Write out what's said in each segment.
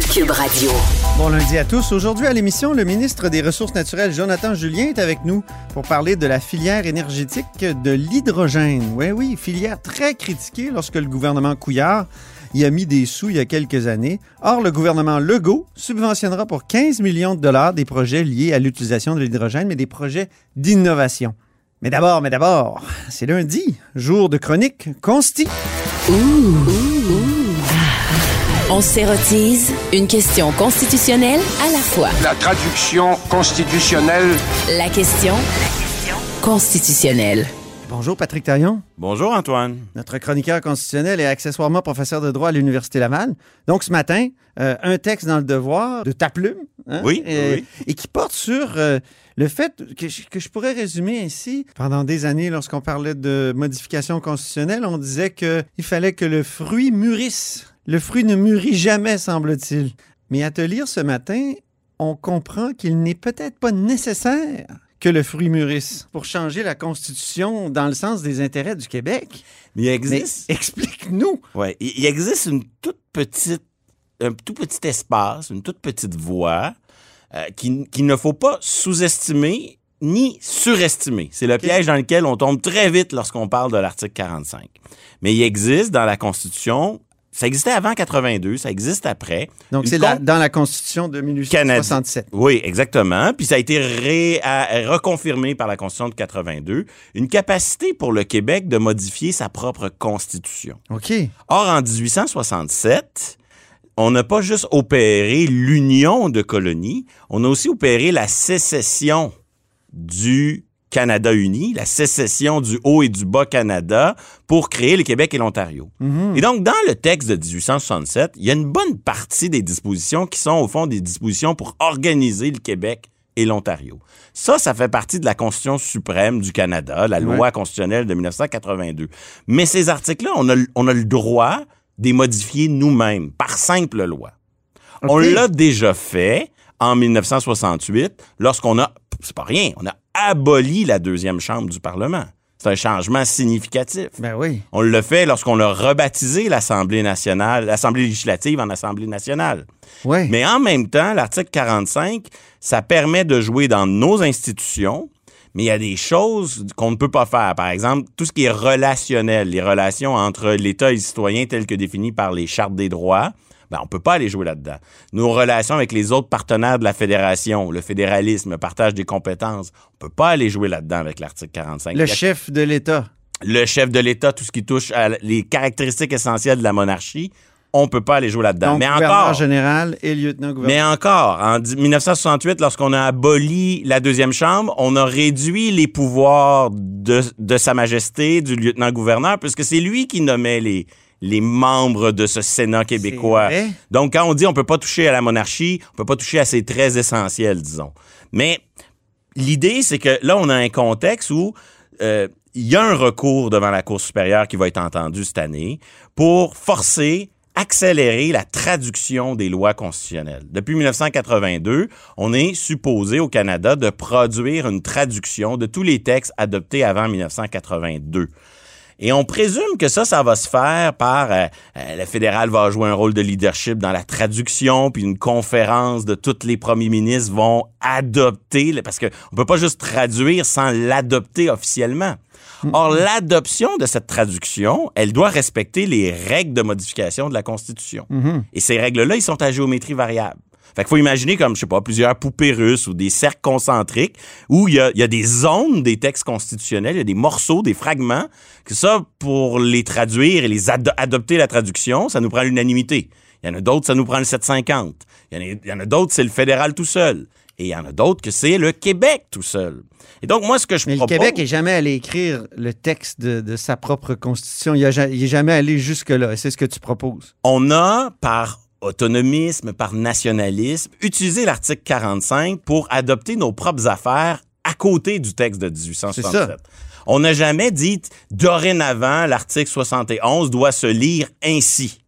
Cube Radio. Bon lundi à tous. Aujourd'hui à l'émission, le ministre des Ressources naturelles, Jonathan Julien, est avec nous pour parler de la filière énergétique de l'hydrogène. Oui, oui, filière très critiquée lorsque le gouvernement Couillard y a mis des sous il y a quelques années. Or, le gouvernement Legault subventionnera pour 15 millions de dollars des projets liés à l'utilisation de l'hydrogène, mais des projets d'innovation. Mais d'abord, mais d'abord, c'est lundi, jour de chronique consti. On s'érotise une question constitutionnelle à la fois. La traduction constitutionnelle. La question constitutionnelle. Bonjour Patrick Taillon, Bonjour Antoine. notre chroniqueur constitutionnel et accessoirement professeur de droit à l'Université Laval. Donc ce matin, euh, un texte dans le devoir de ta plume. hein, Oui, et, oui. et qui porte sur euh, le fait que je, que je pourrais résumer ainsi. Pendant des années, lorsqu'on parlait de modification constitutionnelle, on disait qu'il fallait que le fruit mûrisse. Le fruit ne mûrit jamais, semble-t-il. Mais à te lire ce matin, on comprend qu'il n'est peut-être pas nécessaire que le fruit mûrisse pour changer la Constitution dans le sens des intérêts du Québec. Mais il existe, explique-nous. ouais, il existe une toute petite, un tout petit espace, une toute petite voie euh, qui- qu'il ne faut pas sous-estimer ni surestimer. C'est le piège dans lequel on tombe très vite lorsqu'on parle de l'article 45. Mais il existe dans la Constitution, ça existait avant 82, ça existe après. Donc, c'est con- dans la Constitution de 1867. Oui, exactement. Puis ça a été ré- reconfirmé par la Constitution de 82, une capacité pour le Québec de modifier sa propre Constitution. OK. Or, en 1867, on n'a pas juste opéré l'union de colonies, on a aussi opéré la sécession du Canada uni, la sécession du Haut et du Bas Canada pour créer le Québec et l'Ontario. Et donc, dans le texte de 1867, il y a une bonne partie des dispositions qui sont, au fond, des dispositions pour organiser le Québec et l'Ontario. Ça, ça fait partie de la Constitution suprême du Canada, la loi constitutionnelle de 1982. Mais ces articles-là, on a, le- on a le droit de les modifier nous-mêmes, par simple loi. On l'a déjà fait en 1968, lorsqu'on a, c'est pas rien, on a aboli la deuxième chambre du Parlement. C'est un changement significatif. Ben oui. On l'a fait lorsqu'on a rebaptisé l'Assemblée nationale, l'Assemblée législative en Assemblée nationale. Oui. Mais en même temps, l'article 45, ça permet de jouer dans nos institutions, mais il y a des choses qu'on ne peut pas faire. Par exemple, tout ce qui est relationnel, les relations entre l'État et les citoyens telles que définies par les chartes des droits, ben, on peut pas aller jouer là-dedans. Nos relations avec les autres partenaires de la fédération, le fédéralisme, le partage des compétences, on peut pas aller jouer là-dedans avec l'article 45. Le chef de l'État. le chef de l'État, tout ce qui touche à les caractéristiques essentielles de la monarchie, on peut pas aller jouer là-dedans. Mais gouverneur encore, général et lieutenant-gouverneur. mais encore, en di- 1968, lorsqu'on a aboli la deuxième chambre, on a réduit les pouvoirs de, de Sa Majesté, du lieutenant-gouverneur, puisque c'est lui qui nommait les, les membres de ce Sénat québécois. Donc, quand on dit on peut pas toucher à la monarchie, on peut pas toucher à ses traits essentiels, disons. Mais l'idée, c'est que là, on a un contexte où euh, il y a un recours devant la Cour supérieure qui va être entendu cette année pour forcer accélérer la traduction des lois constitutionnelles. Depuis 1982, on est supposé au Canada de produire une traduction de tous les textes adoptés avant 1982. Et on présume que ça, ça va se faire par euh, euh, le fédéral va jouer un rôle de leadership dans la traduction, puis une conférence de tous les premiers ministres vont adopter, parce que on peut pas juste traduire sans l'adopter officiellement. Or, l'adoption de cette traduction, elle doit respecter les règles de modification de la Constitution. Et ces règles-là, ils sont à géométrie variable. Fait qu'il faut imaginer comme, je sais pas, plusieurs poupées russes ou des cercles concentriques où il y a, y a des zones des textes constitutionnels, il y a des morceaux, des fragments, que ça, pour les traduire et les ado- adopter la traduction, ça nous prend l'unanimité. Il y en a d'autres, ça nous prend le 750. Il y en a, d'autres, c'est le fédéral tout seul. Et il y en a d'autres que c'est le Québec tout seul. Et donc, moi, ce que je Mais le propose... Québec est jamais allé écrire le texte de, de sa propre constitution. Il n'est jamais allé jusque-là. C'est ce que tu proposes. on a, par autonomisme, par nationalisme, utilisé l'article 45 pour adopter nos propres affaires à côté du texte de 1867. On n'a jamais dit, dorénavant, l'article 71 doit se lire ainsi.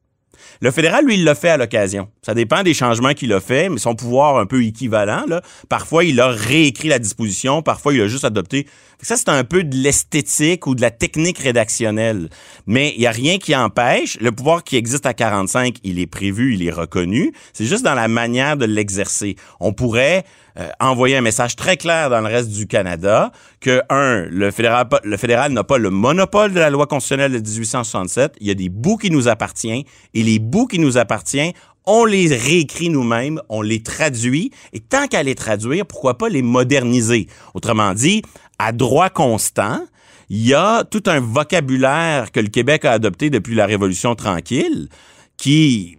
Le fédéral, lui, il l'a fait à l'occasion. Ça dépend des changements qu'il a fait, mais son pouvoir un peu équivalent. Là. Parfois, il a réécrit la disposition, parfois, il a juste adopté. Ça, c'est un peu de l'esthétique ou de la technique rédactionnelle. Mais il n'y a rien qui empêche. Le pouvoir qui existe à 45, il est prévu, il est reconnu. C'est juste dans la manière de l'exercer. On pourrait euh, envoyer un message très clair dans le reste du Canada que, un, le fédéral, le fédéral n'a pas le monopole de la loi constitutionnelle de 1867. Il y a des bouts qui nous appartiennent et les bouts qui nous appartiennent, on les réécrit nous-mêmes, on les traduit, et tant qu'à les traduire, pourquoi pas les moderniser? Autrement dit, à droit constant, il y a tout un vocabulaire que le Québec a adopté depuis la Révolution tranquille qui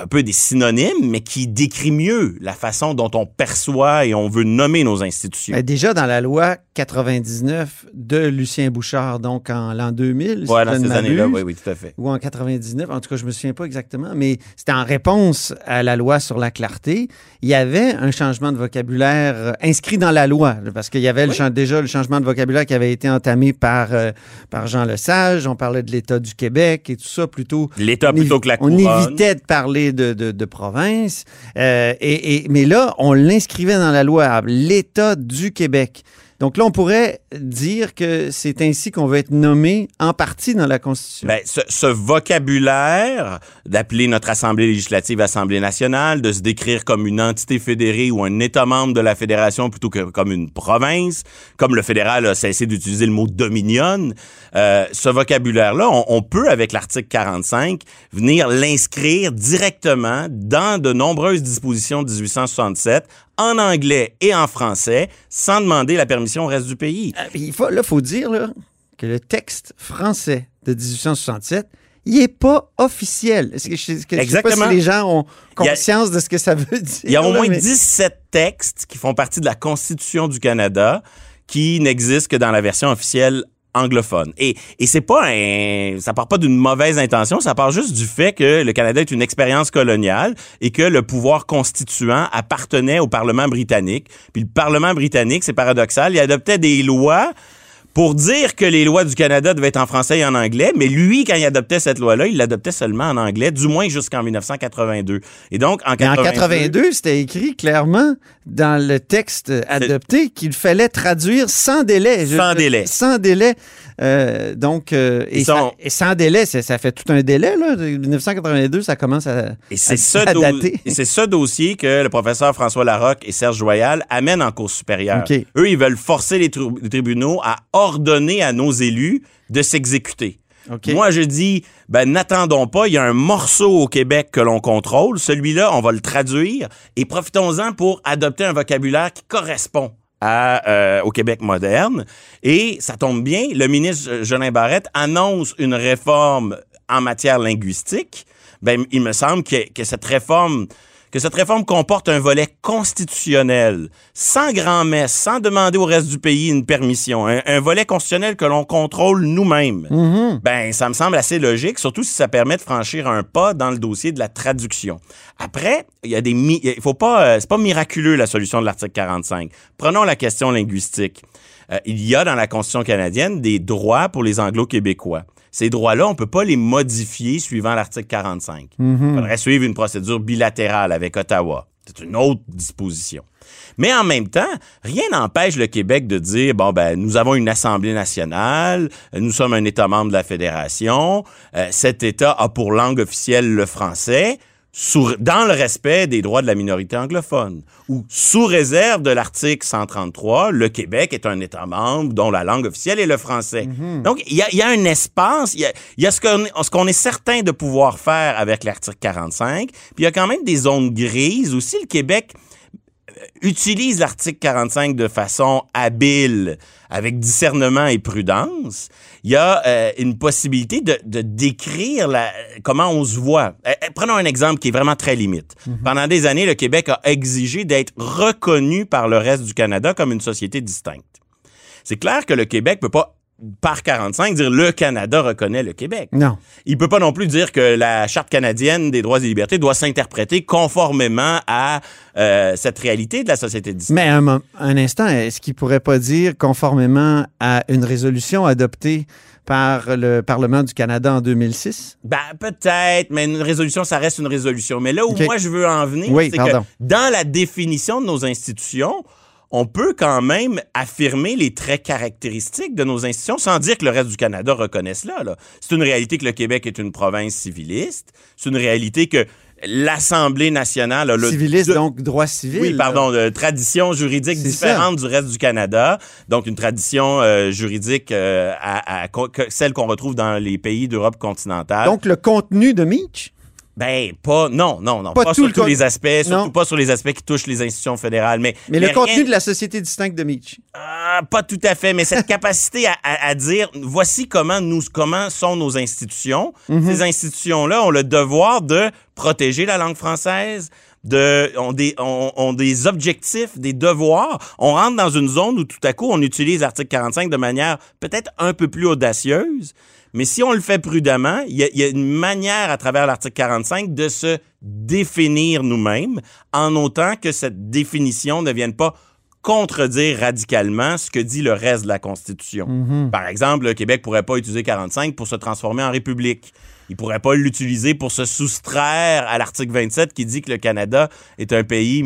un peu des synonymes, mais qui décrit mieux la façon dont on perçoit et on veut nommer nos institutions. Ben, déjà dans la loi 99 de Lucien Bouchard, donc en l'an 2000. Oui, dans ces années-là, oui, oui, tout à fait. Ou en 99, en tout cas, je me souviens pas exactement, mais c'était en réponse à la loi sur la clarté. Il y avait un changement de vocabulaire euh, inscrit dans la loi, parce qu'il y avait le, déjà le changement de vocabulaire qui avait été entamé par, euh, par Jean Lesage. On parlait de l'État du Québec et tout ça plutôt. L'État plutôt que la couronne. On évitait de parler de, de, de province. Euh, et, et, mais là, on l'inscrivait dans la loi, l'État du Québec. Donc là, on pourrait dire que c'est ainsi qu'on va être nommé en partie dans la Constitution. Bien, ce, ce, vocabulaire d'appeler notre Assemblée législative Assemblée nationale, de se décrire comme une entité fédérée ou un État membre de la fédération plutôt que comme une province, comme le fédéral a cessé d'utiliser le mot dominion, euh, ce vocabulaire-là, on, on, peut, avec l'article 45, venir l'inscrire directement dans de nombreuses dispositions de 1867 en anglais et en français sans demander la permission au reste du pays. Ah, il faut, là, il faut dire là, que le texte français de 1867, il n'est pas officiel. Est-ce que, je, que, Exactement. sais pas si les gens ont conscience a, de ce que ça veut dire. Il y a au moins mais... 17 textes qui font partie de la Constitution du Canada qui n'existent que dans la version officielle anglophone. Et, et c'est pas ça part pas d'une mauvaise intention, ça part juste du fait que le Canada est une expérience coloniale et que le pouvoir constituant appartenait au Parlement britannique. Puis le Parlement britannique, c'est paradoxal, il adoptait des lois pour dire que les lois du Canada devaient être en français et en anglais, mais lui, quand il adoptait cette loi-là, il l'adoptait seulement en anglais, du moins jusqu'en 1982. Et donc, en 82... en 82, c'était écrit clairement dans le texte adopté qu'il fallait traduire sans délai. Sans Je, délai. Sans délai. Euh, donc, euh, et, sont... ça, et, sans délai, ça, fait tout un délai. Là. 1982, ça commence à, et c'est ce, dater. Et c'est ce dossier que le professeur François Larocque et Serge Joyal amènent en Cour supérieure. Okay. Eux, ils veulent forcer les, tri les tribunaux à ordonner à nos élus de s'exécuter. Okay. Moi, je dis, ben, n'attendons pas. Il y a un morceau au Québec que l'on contrôle. Celui-là, on va le traduire et profitons-en pour adopter un vocabulaire qui correspond à, euh, au Québec moderne. Et ça tombe bien, le ministre Jolin Barrette annonce une réforme en matière linguistique. Ben, il me semble que, que cette réforme que cette réforme comporte un volet constitutionnel, sans grand-messe, sans demander au reste du pays une permission, un, un volet constitutionnel que l'on contrôle nous-mêmes, mm -hmm. ben ça me semble assez logique, surtout si ça permet de franchir un pas dans le dossier de la traduction. Après, il y a des, il faut pas, euh, c'est pas miraculeux la solution de l'article 45. Prenons la question linguistique. Euh, il y a dans la Constitution canadienne des droits pour les Anglo-Québécois ces droits-là, on peut pas les modifier suivant l'article 45. Mm -hmm. Il faudrait suivre une procédure bilatérale avec Ottawa. C'est une autre disposition. Mais en même temps, rien n'empêche le Québec de dire bon ben nous avons une Assemblée nationale, nous sommes un État membre de la Fédération, euh, cet État a pour langue officielle le français. Sous, dans le respect des droits de la minorité anglophone, ou sous réserve de l'article 133, le Québec est un État membre dont la langue officielle est le français. Mm -hmm. Donc, il y a, y a, un espace, il y a, y a, ce qu'on qu est certain de pouvoir faire avec l'article 45, puis il y a quand même des zones grises aussi. Le Québec utilise l'article 45 de façon habile, avec discernement et prudence, il y a euh, une possibilité de, de décrire la, comment on se voit. Euh, prenons un exemple qui est vraiment très limite. Mm -hmm. Pendant des années, le Québec a exigé d'être reconnu par le reste du Canada comme une société distincte. C'est clair que le Québec peut pas par 45 dire le Canada reconnaît le Québec. Non. Il peut pas non plus dire que la charte canadienne des droits et libertés doit s'interpréter conformément à euh, cette réalité de la société distincte. Mais un, un instant, est-ce qu'il pourrait pas dire conformément à une résolution adoptée par le Parlement du Canada en 2006? Ben, peut-être, mais une résolution, ça reste une résolution. Mais là où moi je veux en venir, Oui, c'est que dans la définition de nos institutions, on peut quand même affirmer les traits caractéristiques de nos institutions sans dire que le reste du Canada reconnaisse cela. là. C'est une réalité que le Québec est une province civiliste. C'est une réalité que l'Assemblée nationale a le Civiliste, de- donc droit civil. oui, pardon, de tradition juridique différente du reste du Canada. Donc, une tradition euh, juridique euh, à, celle qu'on retrouve dans les pays d'Europe continentale. Donc, le contenu de Meach? Ben, pas, non, non, non. Pas Pas, tout sur tous les aspects, surtout Non. pas sur les aspects qui touchent les institutions fédérales. Mais, Mais, le rien- contenu de la société distincte de Meach. Ah, pas tout à fait, mais cette capacité à, à- à dire voici comment nous comment sont nos institutions. Mhm. Ces institutions-là ont le devoir de protéger la langue française, de ont des ont, ont des objectifs, des devoirs. On rentre dans une zone où tout à coup on utilise l'article 45 de manière peut-être un peu plus audacieuse. Mais si on le fait prudemment, il y, a- il y a une manière à travers l'article 45 de se définir nous-mêmes en autant que cette définition ne vienne pas contredire radicalement ce que dit le reste de la Constitution. Par exemple, le Québec pourrait pas utiliser 45 pour se transformer en république. Il pourrait pas l'utiliser pour se soustraire à l'article 27 qui dit que le Canada est un pays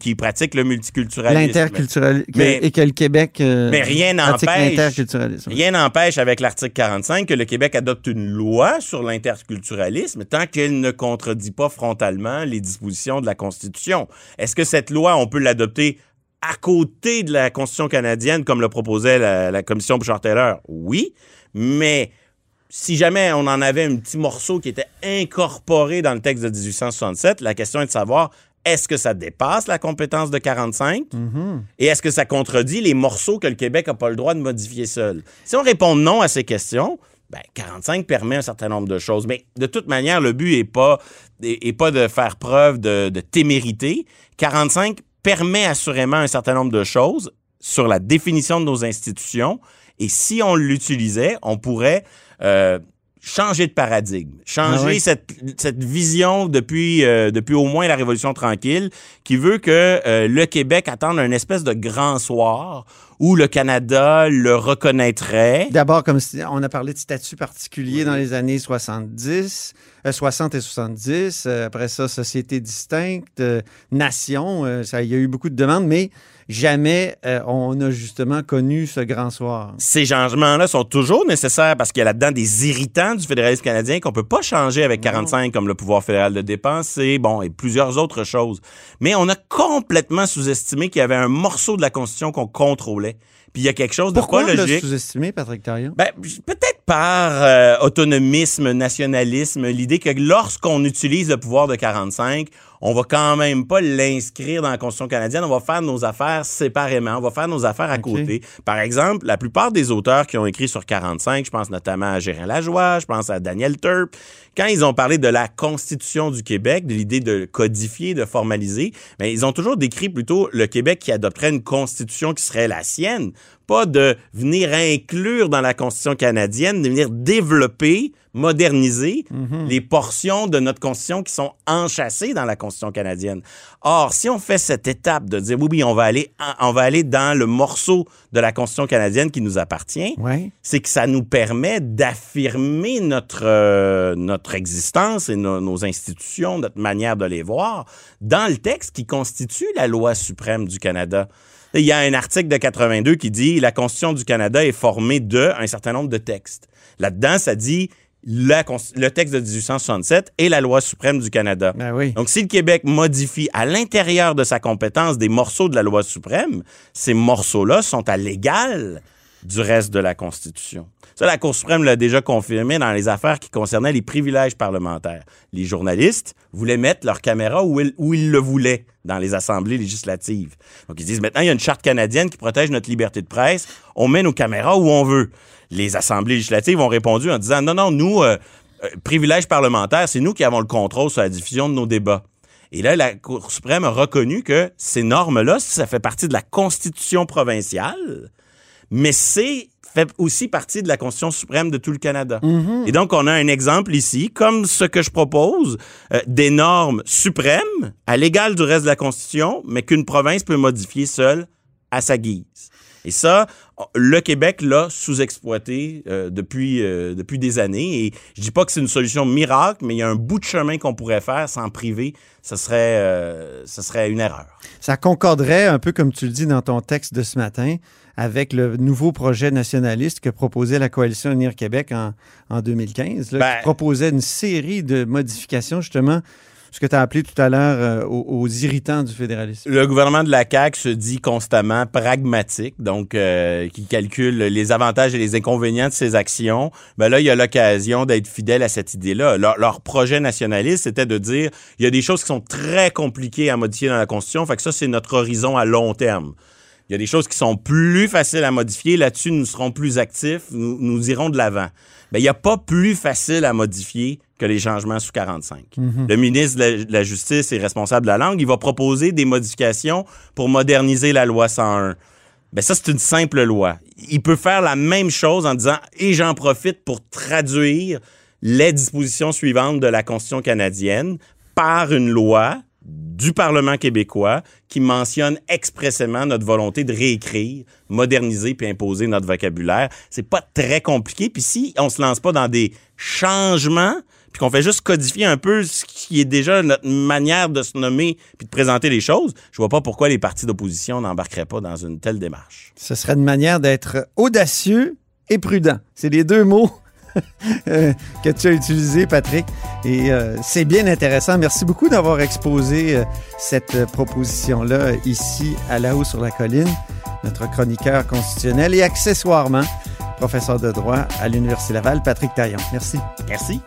qui pratique le multiculturalisme. L'interculturalisme. Mais- Et que le Québec. euh, Mais rien n'empêche. Rien n'empêche avec l'article 45 que le Québec adopte une loi sur l'interculturalisme tant qu'elle ne contredit pas frontalement les dispositions de la Constitution. Est-ce que cette loi, on peut l'adopter à côté de la Constitution canadienne comme le proposait la, la commission Bouchard-Taylor? Oui, mais si jamais on en avait un petit morceau qui était incorporé dans le texte de 1867, la question est de savoir est-ce que ça dépasse la compétence de 45 et est-ce que ça contredit les morceaux que le Québec n'a pas le droit de modifier seul? Si on répond non à ces questions, ben, 45 permet un certain nombre de choses. Mais de toute manière, le but n'est pas, est, est pas de faire preuve de, de témérité. 45 permet assurément un certain nombre de choses sur la définition de nos institutions. Et si on l'utilisait, on pourrait euh, changer de paradigme, changer Ah oui. cette, cette vision depuis, euh, depuis au moins la Révolution tranquille qui veut que euh, le Québec attende un espèce de grand soir où le Canada le reconnaîtrait. D'abord, comme on a parlé de statut particulier dans les années 70, euh, 60 et 70. euh, après ça, société distincte, euh, nation. euh, ça, il y a eu beaucoup de demandes, mais jamais euh, on a justement connu ce grand soir. Ces changements-là sont toujours nécessaires parce qu'il y a là-dedans des irritants du fédéralisme canadien qu'on peut pas changer avec 45 comme le pouvoir fédéral de dépenser, bon, et plusieurs autres choses. Mais on a complètement sous-estimé qu'il y avait un morceau de la Constitution qu'on contrôlait. Puis il y a quelque chose de Pourquoi on pas logique. sous-estimé, Patrick Tarion? Ben, peut-être par euh, autonomisme, nationalisme, l'idée que lorsqu'on utilise le pouvoir de 45, on va quand même pas l'inscrire dans la Constitution canadienne, on va faire nos affaires séparément, on va faire nos affaires à côté. Par exemple, la plupart des auteurs qui ont écrit sur 45, je pense notamment à Gérin Lajoie, je pense à Daniel Turp, quand ils ont parlé de la Constitution du Québec, de l'idée de codifier, de formaliser, ben, ils ont toujours décrit plutôt le Québec qui adopterait une constitution qui serait la sienne, pas de venir inclure dans la Constitution canadienne, de venir développer, moderniser les portions de notre Constitution qui sont enchâssées dans la Constitution canadienne. Or, si on fait cette étape de dire oui, oui, on va aller, on va aller dans le morceau de la Constitution canadienne qui nous appartient, c'est que ça nous permet d'affirmer notre, euh, notre existence et no- nos institutions, notre manière de les voir, dans le texte qui constitue la loi suprême du Canada. Il y a un article de 82 qui dit la Constitution du Canada est formée de un certain nombre de textes. Là-dedans, ça dit la le texte de 1867 et la loi suprême du Canada. Ben oui. Donc, si le Québec modifie à l'intérieur de sa compétence des morceaux de la loi suprême, ces morceaux-là sont à l'égal du reste de la Constitution. Ça, la Cour suprême l'a déjà confirmé dans les affaires qui concernaient les privilèges parlementaires. Les journalistes voulaient mettre leur caméra où ils, le voulaient dans les assemblées législatives. Donc, ils disent maintenant, il y a une charte canadienne qui protège notre liberté de presse. On met nos caméras où on veut. Les assemblées législatives ont répondu en disant, non, non, nous, euh, euh, privilèges parlementaires, c'est nous qui avons le contrôle sur la diffusion de nos débats. Et là, la Cour suprême a reconnu que ces normes-là, ça fait partie de la Constitution provinciale, mais c'est fait aussi partie de la Constitution suprême de tout le Canada. Et donc, on a un exemple ici, comme ce que je propose, euh, des normes suprêmes à l'égal du reste de la Constitution, mais qu'une province peut modifier seule à sa guise. Et ça, le Québec l'a sous-exploité euh, depuis, euh, depuis des années. Et je dis pas que c'est une solution miracle, mais il y a un bout de chemin qu'on pourrait faire sans priver. Ce serait, euh, ce serait une erreur. Ça concorderait, un peu comme tu le dis dans ton texte de ce matin, avec le nouveau projet nationaliste que proposait la Coalition Unir Québec en, en 2015, là, Ben- qui proposait une série de modifications, justement, ce que tu as appelé tout à l'heure euh, aux, aux irritants du fédéralisme. Le gouvernement de la CAQ se dit constamment pragmatique, donc euh, qui calcule les avantages et les inconvénients de ses actions. Ben là, il y a l'occasion d'être fidèle à cette idée-là. Leur, leur projet nationaliste, c'était de dire il y a des choses qui sont très compliquées à modifier dans la Constitution, fait que ça, c'est notre horizon à long terme. Il y a des choses qui sont plus faciles à modifier. Là-dessus, nous serons plus actifs. Nous, nous irons de l'avant. Ben, il n'y a pas plus facile à modifier que les changements sous 45. Le ministre de la, de la Justice est responsable de la langue. Il va proposer des modifications pour moderniser la loi 101. Ben ça, c'est une simple loi. Il peut faire la même chose en disant « et j'en profite pour traduire les dispositions suivantes de la Constitution canadienne par une loi du Parlement québécois qui mentionne expressément notre volonté de réécrire, moderniser puis imposer notre vocabulaire. C'est pas très compliqué. Puis si on se lance pas dans des changements, puis qu'on fait juste codifier un peu ce qui est déjà notre manière de se nommer puis de présenter les choses, je vois pas pourquoi les partis d'opposition n'embarqueraient pas dans une telle démarche. Ce serait une manière d'être audacieux et prudent. C'est les deux mots que tu as utilisés, Patrick. Et euh, c'est bien intéressant. Merci beaucoup d'avoir exposé euh, cette euh, proposition-là ici à La Haut sur la Colline, notre chroniqueur constitutionnel et accessoirement professeur de droit à l'Université Laval, Patrick Taillon. Merci. Merci.